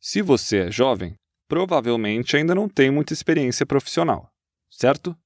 Se você é jovem, provavelmente ainda não tem muita experiência profissional, certo?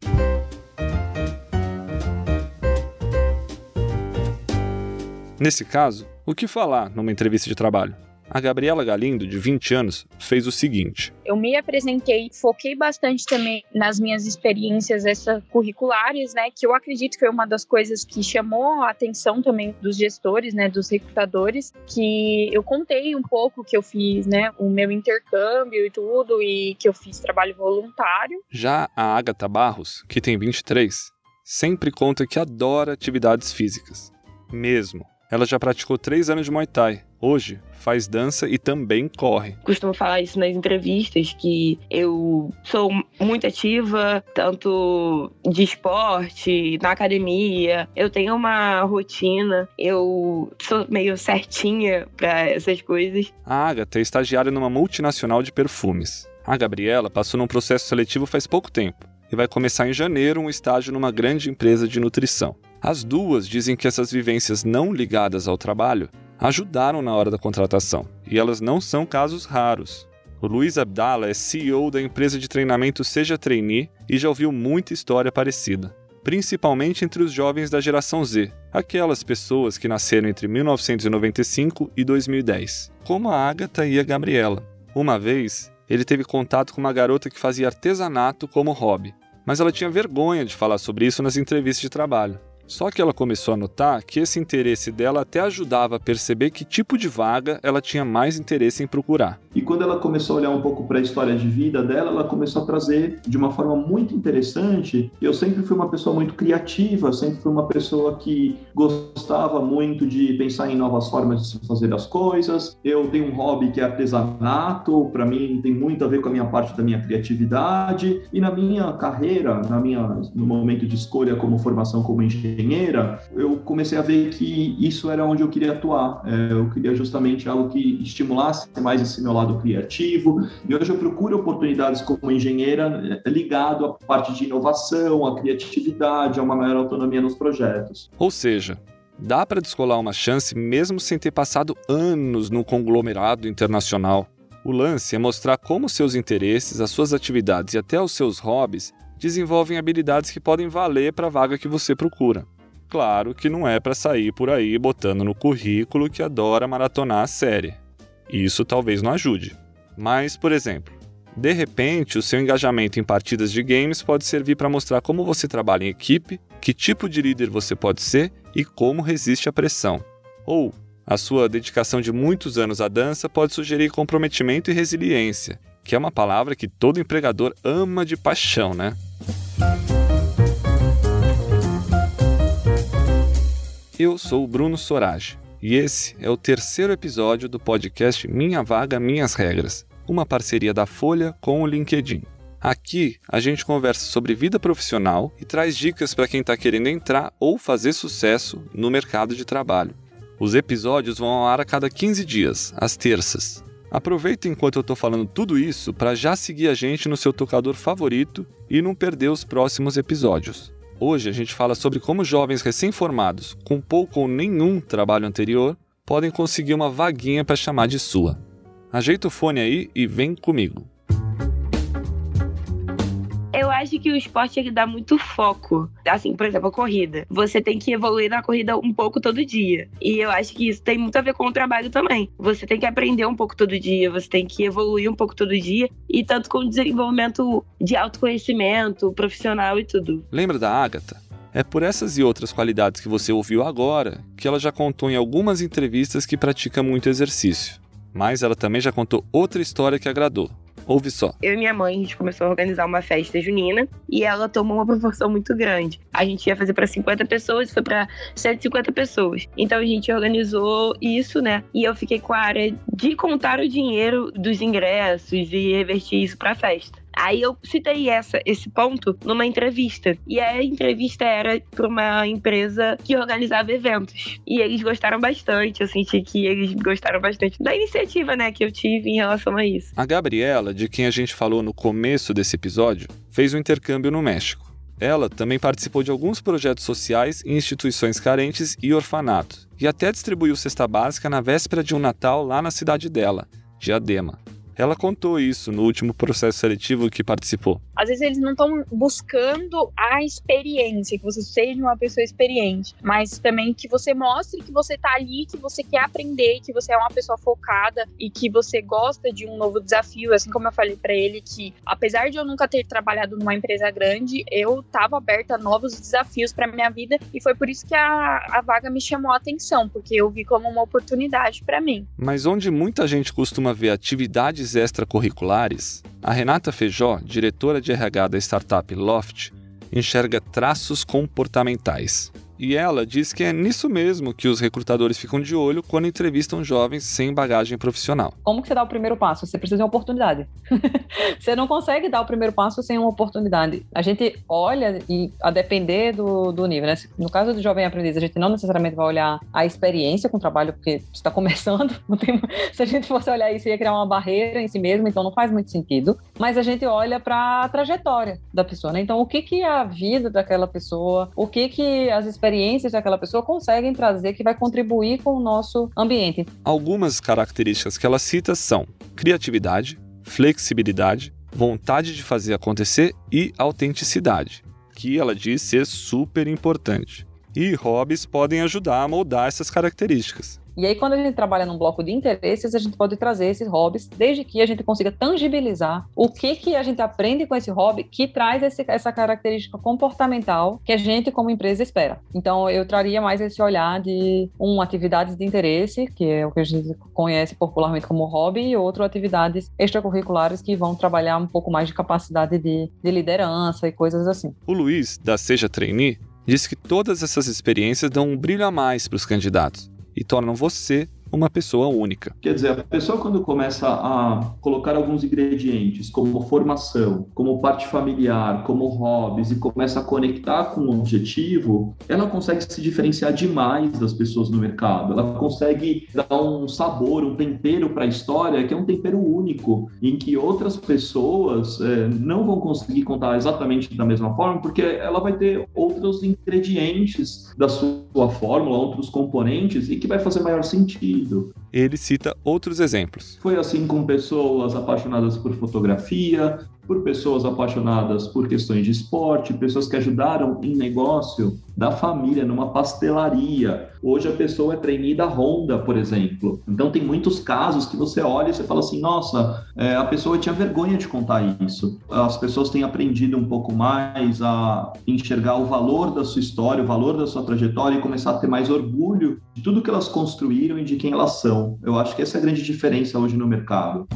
Nesse caso, o que falar numa entrevista de trabalho? A Gabriela Galindo, de 20 anos, fez o seguinte: Eu me apresentei, foquei bastante também nas minhas experiências extracurriculares, né? Que eu acredito que foi uma das coisas que chamou a atenção também dos gestores, né? Dos recrutadores, que eu contei um pouco que eu fiz, né? O meu intercâmbio e tudo, e que eu fiz trabalho voluntário. Já a Agatha Barros, que tem 23, sempre conta que adora atividades físicas. Mesmo. Ela já praticou três anos de Muay Thai. Hoje, faz dança e também corre. Costumo falar isso nas entrevistas, que eu sou muito ativa, tanto de esporte, na academia. Eu tenho uma rotina, eu sou meio certinha para essas coisas. A Agatha é estagiária numa multinacional de perfumes. A Gabriela passou num processo seletivo faz pouco tempo e vai começar em janeiro um estágio numa grande empresa de nutrição. As duas dizem que essas vivências não ligadas ao trabalho ajudaram na hora da contratação, e elas não são casos raros. O Luiz Abdala é CEO da empresa de treinamento Seja Trainee e já ouviu muita história parecida, principalmente entre os jovens da geração Z, aquelas pessoas que nasceram entre 1995 e 2010, como a Agatha e a Gabriela. Uma vez, ele teve contato com uma garota que fazia artesanato como hobby, mas ela tinha vergonha de falar sobre isso nas entrevistas de trabalho. Só que ela começou a notar que esse interesse dela até ajudava a perceber que tipo de vaga ela tinha mais interesse em procurar. E quando ela começou a olhar um pouco para a história de vida dela, ela começou a trazer de uma forma muito interessante. Eu sempre fui uma pessoa muito criativa, sempre fui uma pessoa que gostava muito de pensar em novas formas de se fazer as coisas. Eu tenho um hobby que é artesanato, para mim tem muito a ver com a minha parte da minha criatividade. E na minha carreira, na minha, no momento de escolha como formação como engenheiro, engenheira, eu comecei a ver que isso era onde eu queria atuar. É, eu queria justamente algo que estimulasse mais esse meu lado criativo. E hoje eu procuro oportunidades como engenheira é, ligado à parte de inovação, à criatividade, a uma maior autonomia nos projetos. Ou seja, dá para descolar uma chance mesmo sem ter passado anos no conglomerado internacional. O lance é mostrar como seus interesses, as suas atividades e até os seus hobbies desenvolvem habilidades que podem valer para a vaga que você procura. Claro que não é para sair por aí botando no currículo que adora maratonar a série. Isso talvez não ajude. Mas, por exemplo, de repente, o seu engajamento em partidas de games pode servir para mostrar como você trabalha em equipe, que tipo de líder você pode ser e como resiste à pressão. Ou a sua dedicação de muitos anos à dança pode sugerir comprometimento e resiliência, que é uma palavra que todo empregador ama de paixão, né? Eu sou o Bruno Sorage e esse é o terceiro episódio do podcast Minha Vaga Minhas Regras, uma parceria da Folha com o LinkedIn. Aqui a gente conversa sobre vida profissional e traz dicas para quem está querendo entrar ou fazer sucesso no mercado de trabalho. Os episódios vão ao ar a cada 15 dias, às terças. Aproveita enquanto eu estou falando tudo isso para já seguir a gente no seu tocador favorito e não perder os próximos episódios. Hoje a gente fala sobre como jovens recém-formados, com pouco ou nenhum trabalho anterior, podem conseguir uma vaguinha para chamar de sua. Ajeita o fone aí e vem comigo acho que o esporte ele dá muito foco. Assim, por exemplo, a corrida. Você tem que evoluir na corrida um pouco todo dia. E eu acho que isso tem muito a ver com o trabalho também. Você tem que aprender um pouco todo dia, você tem que evoluir um pouco todo dia. E tanto com o desenvolvimento de autoconhecimento, profissional e tudo. Lembra da Agatha? É por essas e outras qualidades que você ouviu agora que ela já contou em algumas entrevistas que pratica muito exercício. Mas ela também já contou outra história que agradou. Ouve só. Eu e minha mãe, a gente começou a organizar uma festa junina e ela tomou uma proporção muito grande. A gente ia fazer para 50 pessoas foi para 150 pessoas. Então a gente organizou isso, né? E eu fiquei com a área de contar o dinheiro dos ingressos e revertir isso para festa. Aí eu citei essa, esse ponto numa entrevista. E a entrevista era para uma empresa que organizava eventos. E eles gostaram bastante. Eu senti que eles gostaram bastante da iniciativa, né, que eu tive em relação a isso. A Gabriela, de quem a gente falou no começo desse episódio, fez um intercâmbio no México. Ela também participou de alguns projetos sociais em instituições carentes e orfanatos, e até distribuiu cesta básica na véspera de um Natal lá na cidade dela, Diadema. Ela contou isso no último processo seletivo que participou. Às vezes eles não estão buscando a experiência, que você seja uma pessoa experiente, mas também que você mostre que você está ali, que você quer aprender, que você é uma pessoa focada e que você gosta de um novo desafio. Assim como eu falei para ele que, apesar de eu nunca ter trabalhado numa empresa grande, eu estava aberta a novos desafios para minha vida e foi por isso que a, a vaga me chamou a atenção, porque eu vi como uma oportunidade para mim. Mas onde muita gente costuma ver atividades extracurriculares, a Renata Feijó, diretora de RH da startup Loft, enxerga traços comportamentais. E ela diz que é nisso mesmo que os recrutadores ficam de olho quando entrevistam jovens sem bagagem profissional. Como que você dá o primeiro passo? Você precisa de uma oportunidade. você não consegue dar o primeiro passo sem uma oportunidade. A gente olha e a depender do, do nível, né? No caso do jovem aprendiz, a gente não necessariamente vai olhar a experiência com o trabalho, porque está começando. Tem... Se a gente fosse olhar isso, ia criar uma barreira em si mesmo, então não faz muito sentido. Mas a gente olha para a trajetória da pessoa, né? Então, o que que é a vida daquela pessoa, o que que as experiências experiências daquela pessoa conseguem trazer que vai contribuir com o nosso ambiente. Algumas características que ela cita são criatividade, flexibilidade, vontade de fazer acontecer e autenticidade, que ela diz ser super importante. E hobbies podem ajudar a moldar essas características. E aí, quando a gente trabalha num bloco de interesses, a gente pode trazer esses hobbies, desde que a gente consiga tangibilizar o que, que a gente aprende com esse hobby que traz esse, essa característica comportamental que a gente, como empresa, espera. Então, eu traria mais esse olhar de, um, atividades de interesse, que é o que a gente conhece popularmente como hobby, e outro, atividades extracurriculares que vão trabalhar um pouco mais de capacidade de, de liderança e coisas assim. O Luiz, da Seja Trainee, disse que todas essas experiências dão um brilho a mais para os candidatos e tornam você uma pessoa única. Quer dizer, a pessoa quando começa a colocar alguns ingredientes, como formação, como parte familiar, como hobbies, e começa a conectar com o objetivo, ela consegue se diferenciar demais das pessoas no mercado. Ela consegue dar um sabor, um tempero para a história que é um tempero único, em que outras pessoas é, não vão conseguir contar exatamente da mesma forma, porque ela vai ter outros ingredientes da sua fórmula, outros componentes, e que vai fazer maior sentido. Ele cita outros exemplos. Foi assim com pessoas apaixonadas por fotografia, por pessoas apaixonadas por questões de esporte, pessoas que ajudaram em negócio da família, numa pastelaria. Hoje a pessoa é trainee da Honda, por exemplo. Então tem muitos casos que você olha e você fala assim, nossa, é, a pessoa tinha vergonha de contar isso. As pessoas têm aprendido um pouco mais a enxergar o valor da sua história, o valor da sua trajetória e começar a ter mais orgulho de tudo que elas construíram e de quem elas são. Eu acho que essa é a grande diferença hoje no mercado.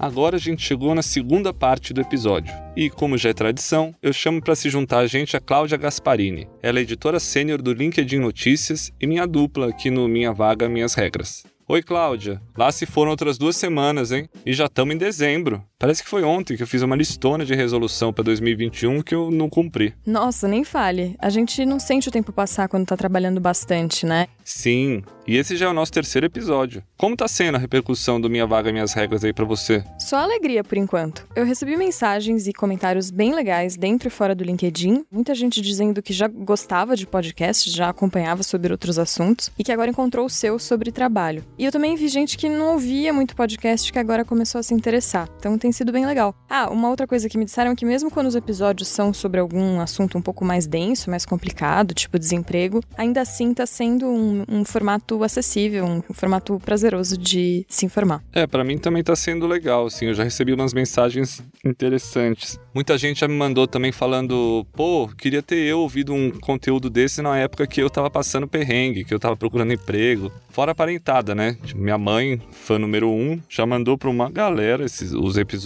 Agora a gente chegou na segunda parte do episódio. E, como já é tradição, eu chamo para se juntar a gente a Cláudia Gasparini. Ela é editora sênior do LinkedIn Notícias e minha dupla aqui no Minha Vaga Minhas Regras. Oi, Cláudia. Lá se foram outras duas semanas, hein? E já estamos em dezembro. Parece que foi ontem que eu fiz uma listona de resolução para 2021 que eu não cumpri. Nossa, nem fale. A gente não sente o tempo passar quando tá trabalhando bastante, né? Sim, e esse já é o nosso terceiro episódio. Como tá sendo a repercussão do Minha Vaga Minhas Regras aí para você? Só alegria por enquanto. Eu recebi mensagens e comentários bem legais dentro e fora do LinkedIn. Muita gente dizendo que já gostava de podcast, já acompanhava sobre outros assuntos e que agora encontrou o seu sobre trabalho. E eu também vi gente que não ouvia muito podcast que agora começou a se interessar. Então tem sido bem legal. Ah, uma outra coisa que me disseram é que mesmo quando os episódios são sobre algum assunto um pouco mais denso, mais complicado, tipo desemprego, ainda assim tá sendo um, um formato acessível, um formato prazeroso de se informar. É, para mim também tá sendo legal, assim, eu já recebi umas mensagens interessantes. Muita gente já me mandou também falando, pô, queria ter eu ouvido um conteúdo desse na época que eu tava passando perrengue, que eu tava procurando emprego. Fora a parentada, né? Tipo, minha mãe, fã número um, já mandou pra uma galera esses, os episódios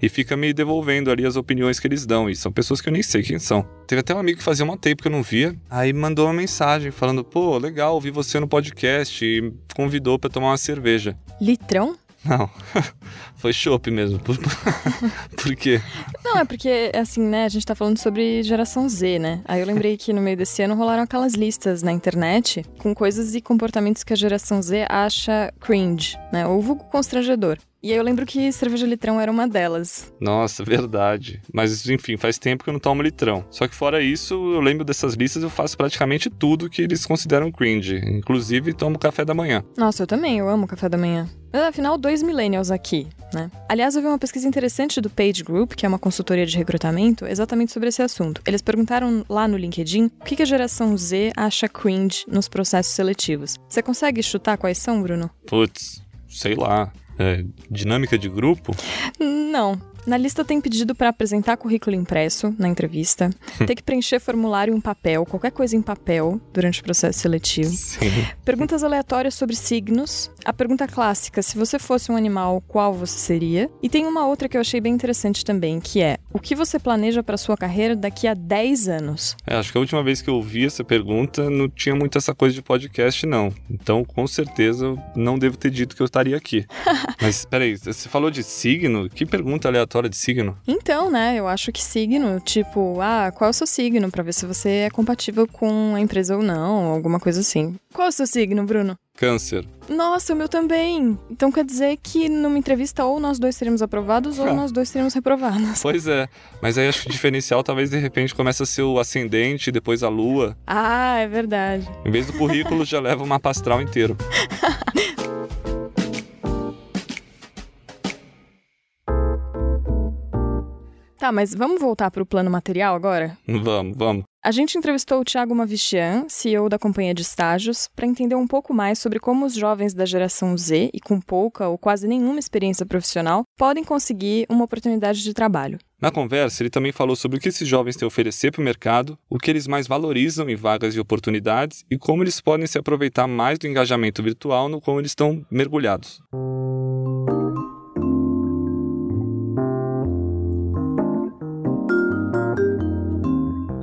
e fica me devolvendo ali as opiniões que eles dão. E são pessoas que eu nem sei quem são. Teve até um amigo que fazia um tempo que eu não via, aí mandou uma mensagem falando, pô, legal, ouvi você no podcast e convidou para tomar uma cerveja. Litrão? Não, foi chopp mesmo. Por... Por quê? Não, é porque, assim, né, a gente tá falando sobre geração Z, né? Aí eu lembrei que no meio desse ano rolaram aquelas listas na internet com coisas e comportamentos que a geração Z acha cringe, né? Ou vulgo constrangedor. E aí eu lembro que cerveja litrão era uma delas. Nossa, verdade. Mas enfim, faz tempo que eu não tomo litrão. Só que fora isso, eu lembro dessas listas, eu faço praticamente tudo que eles consideram cringe. Inclusive, tomo café da manhã. Nossa, eu também, eu amo café da manhã. Mas afinal, dois millennials aqui, né? Aliás, eu vi uma pesquisa interessante do Page Group, que é uma consultoria de recrutamento, exatamente sobre esse assunto. Eles perguntaram lá no LinkedIn o que a geração Z acha cringe nos processos seletivos. Você consegue chutar quais são, Bruno? Putz, sei lá. É, dinâmica de grupo? Não. Na lista tem pedido para apresentar currículo impresso na entrevista, ter que preencher formulário em papel, qualquer coisa em papel durante o processo seletivo. Sim. Perguntas aleatórias sobre signos. A pergunta clássica: se você fosse um animal, qual você seria? E tem uma outra que eu achei bem interessante também, que é: o que você planeja para sua carreira daqui a 10 anos? É, acho que a última vez que eu ouvi essa pergunta não tinha muito essa coisa de podcast, não. Então, com certeza, eu não devo ter dito que eu estaria aqui. Mas, peraí, você falou de signo? Que pergunta aleatória de signo? Então, né, eu acho que signo, tipo, ah, qual é o seu signo? Pra ver se você é compatível com a empresa ou não, alguma coisa assim. Qual é o seu signo, Bruno? Câncer. Nossa, o meu também. Então quer dizer que numa entrevista ou nós dois seremos aprovados ou Ah. nós dois seremos reprovados. Pois é. Mas aí acho que o diferencial talvez de repente começa a ser o ascendente, depois a lua. Ah, é verdade. Em vez do currículo, já leva o mapa astral inteiro. Tá, mas vamos voltar pro plano material agora? Vamos, vamos. A gente entrevistou o Thiago Mavichian, CEO da companhia de estágios, para entender um pouco mais sobre como os jovens da geração Z e com pouca ou quase nenhuma experiência profissional podem conseguir uma oportunidade de trabalho. Na conversa, ele também falou sobre o que esses jovens têm a oferecer para o mercado, o que eles mais valorizam em vagas e oportunidades e como eles podem se aproveitar mais do engajamento virtual no qual eles estão mergulhados.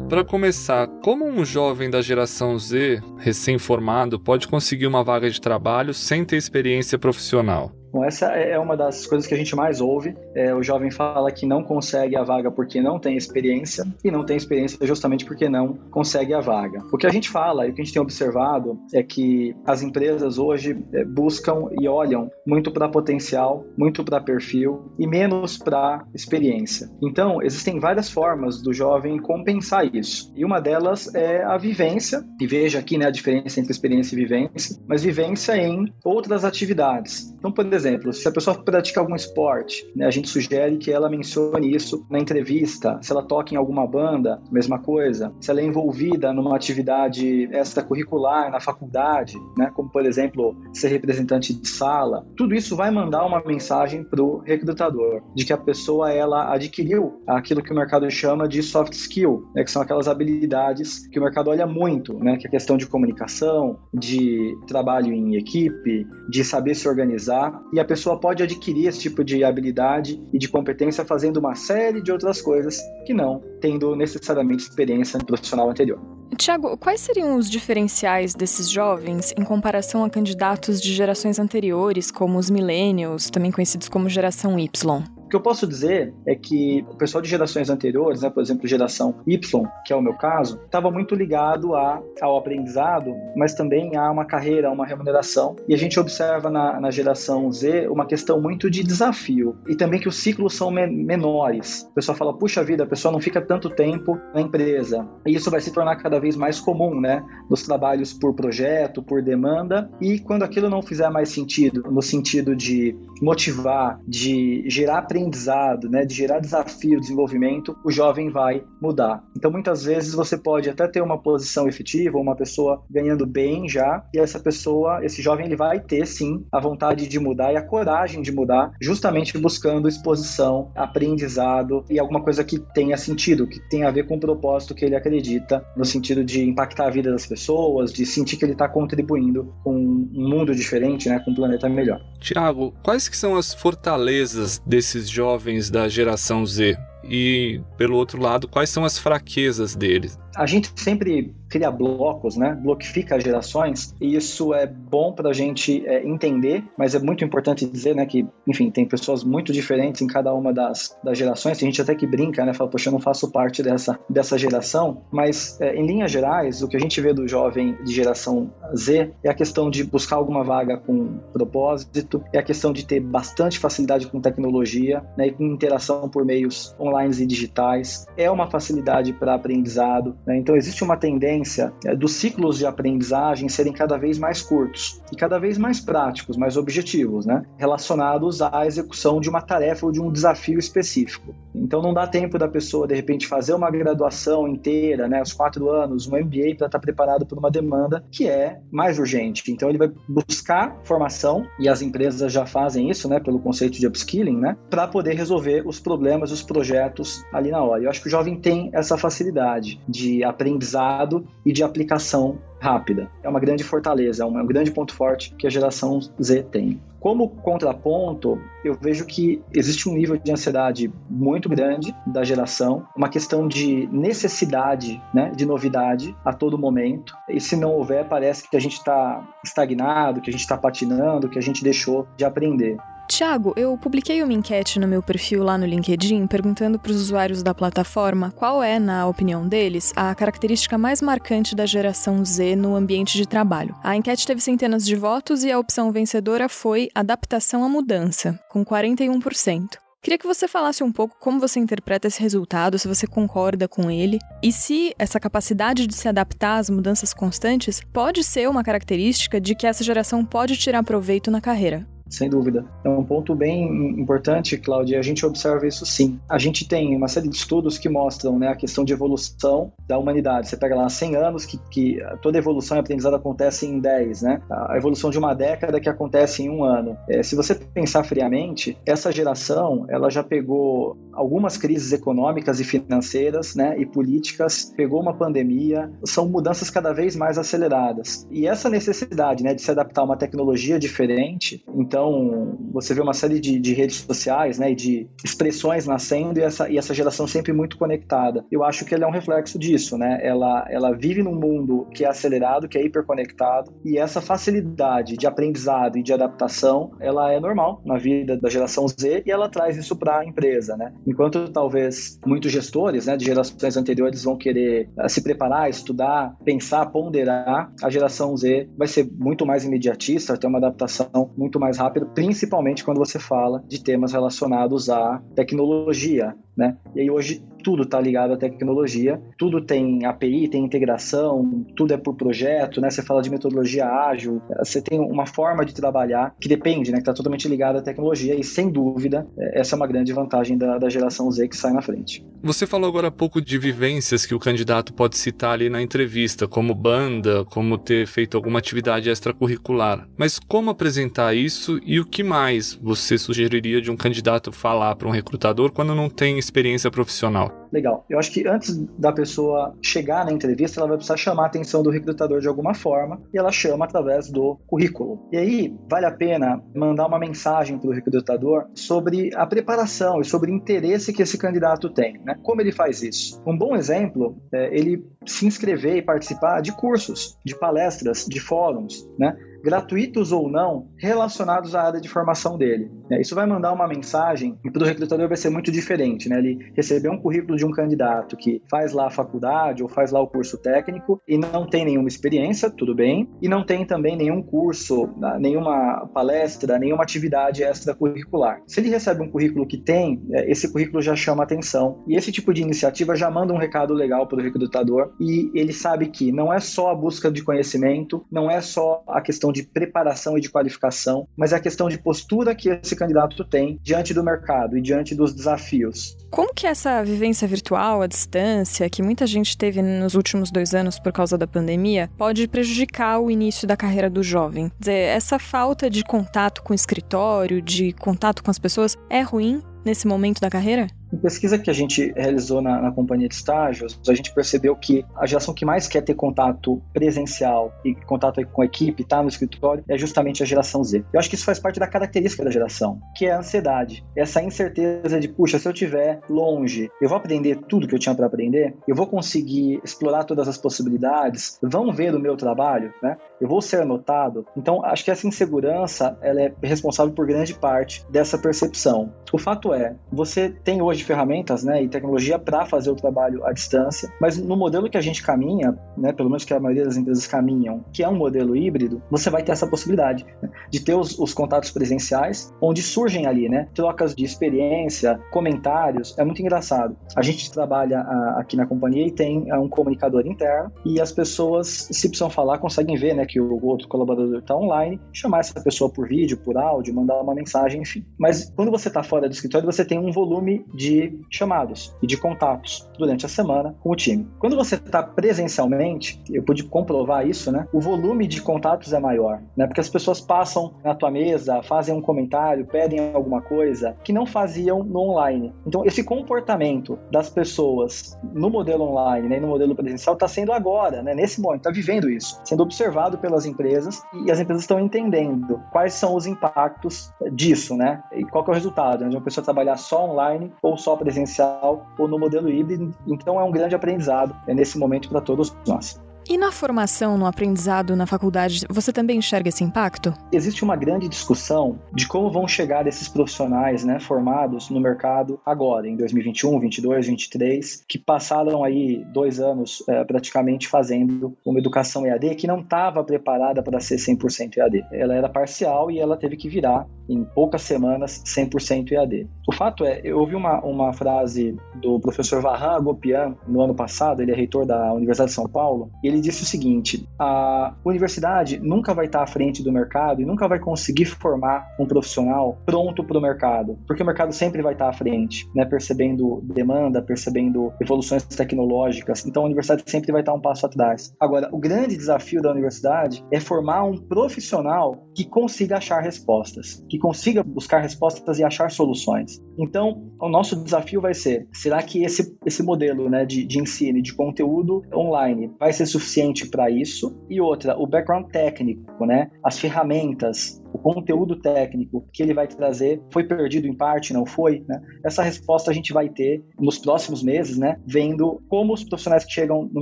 Para começar, como um jovem da geração Z, recém-formado, pode conseguir uma vaga de trabalho sem ter experiência profissional? Bom, essa é uma das coisas que a gente mais ouve. É, o jovem fala que não consegue a vaga porque não tem experiência, e não tem experiência justamente porque não consegue a vaga. O que a gente fala e o que a gente tem observado é que as empresas hoje é, buscam e olham muito para potencial, muito para perfil e menos para experiência. Então, existem várias formas do jovem compensar isso. E uma delas é a vivência, e veja aqui né, a diferença entre experiência e vivência, mas vivência em outras atividades. Então, por exemplo, se a pessoa pratica algum esporte, né, a gente sugere que ela mencione isso na entrevista. Se ela toca em alguma banda, mesma coisa. Se ela é envolvida numa atividade extracurricular na faculdade, né, como por exemplo ser representante de sala, tudo isso vai mandar uma mensagem para o recrutador de que a pessoa ela adquiriu aquilo que o mercado chama de soft skill, né, que são aquelas habilidades que o mercado olha muito, né, que é questão de comunicação, de trabalho em equipe, de saber se organizar e a pessoa pode adquirir esse tipo de habilidade e de competência fazendo uma série de outras coisas que não tendo necessariamente experiência profissional anterior. Tiago, quais seriam os diferenciais desses jovens em comparação a candidatos de gerações anteriores, como os millennials, também conhecidos como geração Y? O que eu posso dizer é que o pessoal de gerações anteriores, né, por exemplo, geração Y, que é o meu caso, estava muito ligado a, ao aprendizado, mas também a uma carreira, a uma remuneração. E a gente observa na, na geração Z uma questão muito de desafio e também que os ciclos são men menores. O pessoal fala, puxa vida, a pessoa não fica tanto tempo na empresa. E isso vai se tornar cada vez mais comum, né, nos trabalhos por projeto, por demanda. E quando aquilo não fizer mais sentido, no sentido de motivar, de gerar aprendizado, né, de gerar desafio, desenvolvimento, o jovem vai mudar. Então, muitas vezes você pode até ter uma posição efetiva, uma pessoa ganhando bem já, e essa pessoa, esse jovem, ele vai ter sim a vontade de mudar e a coragem de mudar, justamente buscando exposição, aprendizado e alguma coisa que tenha sentido, que tenha a ver com o propósito que ele acredita, no sentido de impactar a vida das pessoas, de sentir que ele está contribuindo com um mundo diferente, né, com um planeta melhor. Tiago, quais que são as fortalezas desses jovens da geração Z? E, pelo outro lado, quais são as fraquezas deles? A gente sempre cria blocos, né? Bloquifica gerações e isso é bom para a gente é, entender, mas é muito importante dizer, né, que, enfim, tem pessoas muito diferentes em cada uma das, das gerações. Tem gente até que brinca, né? Fala, poxa, eu não faço parte dessa, dessa geração. Mas, é, em linhas gerais, o que a gente vê do jovem de geração Z é a questão de buscar alguma vaga com propósito, é a questão de ter bastante facilidade com tecnologia, né? E com interação por meios online e digitais. É uma facilidade para aprendizado, Né? Então, existe uma tendência é, dos ciclos de aprendizagem serem cada vez mais curtos e cada vez mais práticos, mais objetivos, né? relacionados à execução de uma tarefa ou de um desafio específico. Então, não dá tempo da pessoa, de repente, fazer uma graduação inteira, né, os quatro anos, um MBA, para estar tá preparado para uma demanda que é mais urgente. Então, ele vai buscar formação, e as empresas já fazem isso, né, pelo conceito de upskilling, né, para poder resolver os problemas, os projetos ali na hora. Eu acho que o jovem tem essa facilidade de aprendizado e de aplicação rápida. É uma grande fortaleza, é um, é um grande ponto forte que a geração Z tem. Como contraponto, eu vejo que existe um nível de ansiedade muito grande da geração, uma questão de necessidade né, de novidade a todo momento. E se não houver, parece que a gente está estagnado, que a gente está patinando, que a gente deixou de aprender. Tiago, eu publiquei uma enquete no meu perfil lá no LinkedIn perguntando para os usuários da plataforma qual é, na opinião deles, a característica mais marcante da geração Z no ambiente de trabalho. A enquete teve centenas de votos e a opção vencedora foi adaptação à mudança, com 41%. Queria que você falasse um pouco como você interpreta esse resultado, se você concorda com ele, e se essa capacidade de se adaptar às mudanças constantes pode ser uma característica de que essa geração pode tirar proveito na carreira sem dúvida. É um ponto bem importante, Cláudia, a gente observa isso sim. A gente tem uma série de estudos que mostram né, a questão de evolução da humanidade. Você pega lá 100 anos que, que toda evolução e aprendizado acontece em 10, né? A evolução de uma década que acontece em um ano. É, se você pensar friamente, essa geração, ela já pegou algumas crises econômicas e financeiras, né, e políticas, pegou uma pandemia, são mudanças cada vez mais aceleradas. E essa necessidade, né, de se adaptar a uma tecnologia diferente, então então, você vê uma série de, de redes sociais, né, e de expressões nascendo e essa, e essa geração sempre muito conectada. Eu acho que ela é um reflexo disso, né? Ela, ela vive num mundo que é acelerado, que é hiperconectado, e essa facilidade de aprendizado e de adaptação, ela é normal na vida da geração Z e ela traz isso para a empresa, né? Enquanto talvez muitos gestores, né, de gerações anteriores vão querer uh, se preparar, estudar, pensar, ponderar, a geração Z vai ser muito mais imediatista, ter uma adaptação muito mais rápida rápido, principalmente quando você fala de temas relacionados à tecnologia, né? E aí hoje tudo está ligado à tecnologia, tudo tem API, tem integração, tudo é por projeto, né? Você fala de metodologia ágil, você tem uma forma de trabalhar que depende, né? Que está totalmente ligada à tecnologia e sem dúvida essa é uma grande vantagem da, da geração Z que sai na frente. Você falou agora há pouco de vivências que o candidato pode citar ali na entrevista, como banda, como ter feito alguma atividade extracurricular. Mas como apresentar isso e o que mais você sugeriria de um candidato falar para um recrutador quando não tem experiência profissional? Legal. Eu acho que antes da pessoa chegar na entrevista, ela vai precisar chamar a atenção do recrutador de alguma forma e ela chama através do currículo. E aí, vale a pena mandar uma mensagem para o recrutador sobre a preparação e sobre o interesse que esse candidato tem. Né? Como ele faz isso? Um bom exemplo é ele se inscrever e participar de cursos, de palestras, de fóruns, né? Gratuitos ou não, relacionados à área de formação dele. Né? Isso vai mandar uma mensagem e para o recrutador vai ser muito diferente. Né? Ele receber um currículo de um candidato que faz lá a faculdade ou faz lá o curso técnico e não tem nenhuma experiência, tudo bem, e não tem também nenhum curso, nenhuma palestra, nenhuma atividade extracurricular. Se ele recebe um currículo que tem, é, esse currículo já chama atenção. E esse tipo de iniciativa já manda um recado legal para o recrutador e ele sabe que não é só a busca de conhecimento, não é só a questão de preparação e de qualificação, mas é a questão de postura que esse candidato tem diante do mercado e diante dos desafios. Como que essa vivência virtual, à distância, que muita gente teve nos últimos dois anos por causa da pandemia, pode prejudicar o início da carreira do jovem? Quer dizer, essa falta de contato com o escritório, de contato com as pessoas, é ruim nesse momento da carreira? Em pesquisa que a gente realizou na, na, companhia de estágios, a gente percebeu que a geração que mais quer ter contato presencial e contato com a equipe, tá no escritório, é justamente a geração Z. Eu acho que isso faz parte da característica da geração, que é a ansiedade. Essa incerteza de, puxa, se eu estiver longe, eu vou aprender tudo que eu tinha para aprender, eu vou conseguir explorar todas as possibilidades, vão ver o meu trabalho, né? Eu vou ser notado. Então, acho que essa insegurança, ela é responsável por grande parte dessa percepção. O fato é, você tem hoje de ferramentas né, e tecnologia para fazer o trabalho à distância, mas no modelo que a gente caminha, né, pelo menos que a maioria das empresas caminham, que é um modelo híbrido, você vai ter essa possibilidade né, de ter os, os, contatos presenciais, onde surgem ali né, trocas de experiência, comentários. É muito engraçado. A gente trabalha a, aqui na companhia e tem a, um comunicador interno e as pessoas, se precisam falar, conseguem ver né, que o outro colaborador está online, chamar essa pessoa por vídeo, por áudio, mandar uma mensagem, enfim. Mas quando você está fora do escritório, você tem um volume de chamados e de contatos durante a semana com o time. Quando você está presencialmente, eu pude comprovar isso, né? O volume de contatos é maior, né? Porque as pessoas passam na tua mesa, fazem um comentário, pedem alguma coisa que não faziam no online. Então, esse comportamento das pessoas no modelo online né, e no modelo presencial está sendo agora, né? Nesse momento, está vivendo isso, sendo observado pelas empresas e as empresas estão entendendo quais são os impactos disso, né? E qual é o resultado, né? De uma pessoa trabalhar só online ou só presencial ou no modelo híbrido. Então é um grande aprendizado é nesse momento para todos nós. E na formação, no aprendizado na faculdade, você também enxerga esse impacto? Existe uma grande discussão de como vão chegar esses profissionais né, formados no mercado agora, em 2021, 22, 23, que passaram aí dois anos é, praticamente fazendo uma educação EAD que não estava preparada para ser 100% EAD. Ela era parcial e ela teve que virar, em poucas semanas, 100% EAD. O fato é, eu ouvi uma, uma frase do professor Vahan Agopian no ano passado, ele é reitor da Universidade de São Paulo, e ele ele disse o seguinte: a universidade nunca vai estar à frente do mercado e nunca vai conseguir formar um profissional pronto para o mercado, porque o mercado sempre vai estar à frente, né, percebendo demanda, percebendo evoluções tecnológicas. Então a universidade sempre vai estar um passo atrás. Agora, o grande desafio da universidade é formar um profissional que consiga achar respostas, que consiga buscar respostas e achar soluções. Então, o nosso desafio vai ser: será que esse, esse modelo né, de, de ensino, de conteúdo online, vai ser suficiente? Suficiente para isso. E outra, o background técnico, né? As ferramentas, o conteúdo técnico que ele vai trazer foi perdido em parte, não foi, né? Essa resposta a gente vai ter nos próximos meses, né? Vendo como os profissionais que chegam no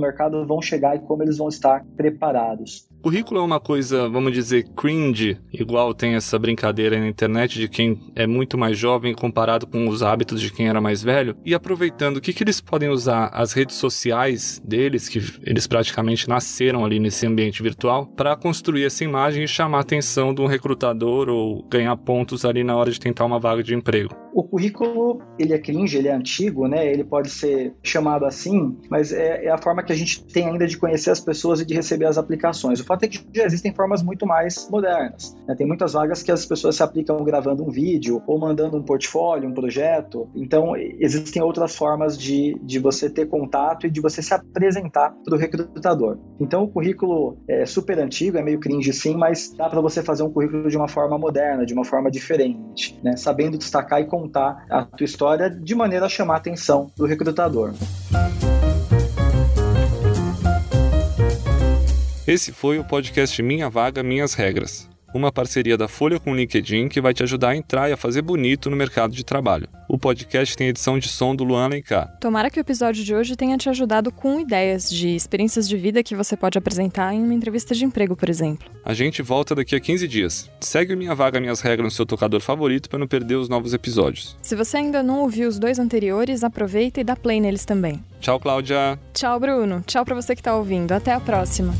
mercado vão chegar e como eles vão estar preparados. Currículo é uma coisa, vamos dizer, cringe, igual tem essa brincadeira na internet de quem é muito mais jovem comparado com os hábitos de quem era mais velho. E aproveitando, o que, que eles podem usar as redes sociais deles, que eles praticamente nasceram ali nesse ambiente virtual, para construir essa imagem e chamar a atenção de um recrutador ou ganhar pontos ali na hora de tentar uma vaga de emprego? O currículo, ele é cringe, ele é antigo, né? Ele pode ser chamado assim, mas é, é, a forma que a gente tem ainda de conhecer as pessoas e de receber as aplicações. O fato é que já existem formas muito mais modernas. Né? Tem muitas vagas que as pessoas se aplicam gravando um vídeo ou mandando um portfólio, um projeto. Então, existem outras formas de, de você ter contato e de você se apresentar para o recrutador. Então, o currículo é super antigo, é meio cringe sim, mas dá para você fazer um currículo de uma forma moderna, de uma forma diferente, né? sabendo destacar e contar contar a tua história de maneira a chamar a atenção do recrutador. Esse foi o podcast Minha Vaga, Minhas Regras uma parceria da Folha com o LinkedIn que vai te ajudar a entrar e a fazer bonito no mercado de trabalho. O podcast tem edição de som do Luan Alencar. Tomara que o episódio de hoje tenha te ajudado com ideias de experiências de vida que você pode apresentar em uma entrevista de emprego, por exemplo. A gente volta daqui a 15 dias. Segue Minha Vaga Minhas Regras no seu tocador favorito para não perder os novos episódios. Se você ainda não ouviu os dois anteriores, aproveita e dá play neles também. Tchau, Cláudia. Tchau, Bruno. Tchau para você que está ouvindo. Até a próxima.